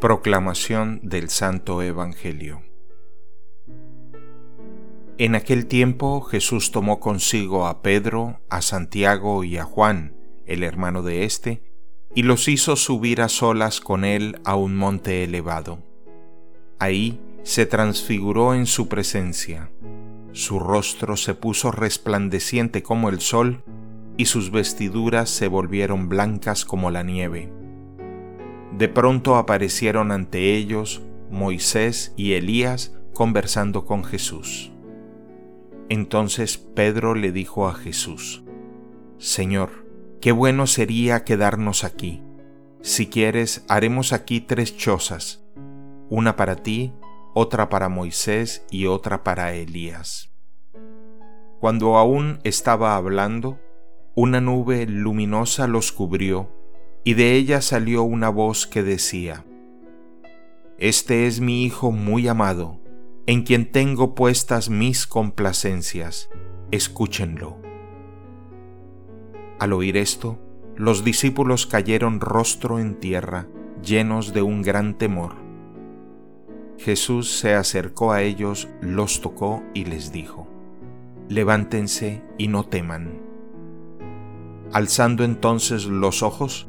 Proclamación del Santo Evangelio En aquel tiempo Jesús tomó consigo a Pedro, a Santiago y a Juan, el hermano de éste, y los hizo subir a solas con él a un monte elevado. Ahí se transfiguró en su presencia. Su rostro se puso resplandeciente como el sol, y sus vestiduras se volvieron blancas como la nieve. De pronto aparecieron ante ellos Moisés y Elías conversando con Jesús. Entonces Pedro le dijo a Jesús, Señor, qué bueno sería quedarnos aquí. Si quieres, haremos aquí tres chozas, una para ti, otra para Moisés y otra para Elías. Cuando aún estaba hablando, una nube luminosa los cubrió, y de ella salió una voz que decía, Este es mi Hijo muy amado, en quien tengo puestas mis complacencias, escúchenlo. Al oír esto, los discípulos cayeron rostro en tierra, llenos de un gran temor. Jesús se acercó a ellos, los tocó y les dijo, Levántense y no teman. Alzando entonces los ojos,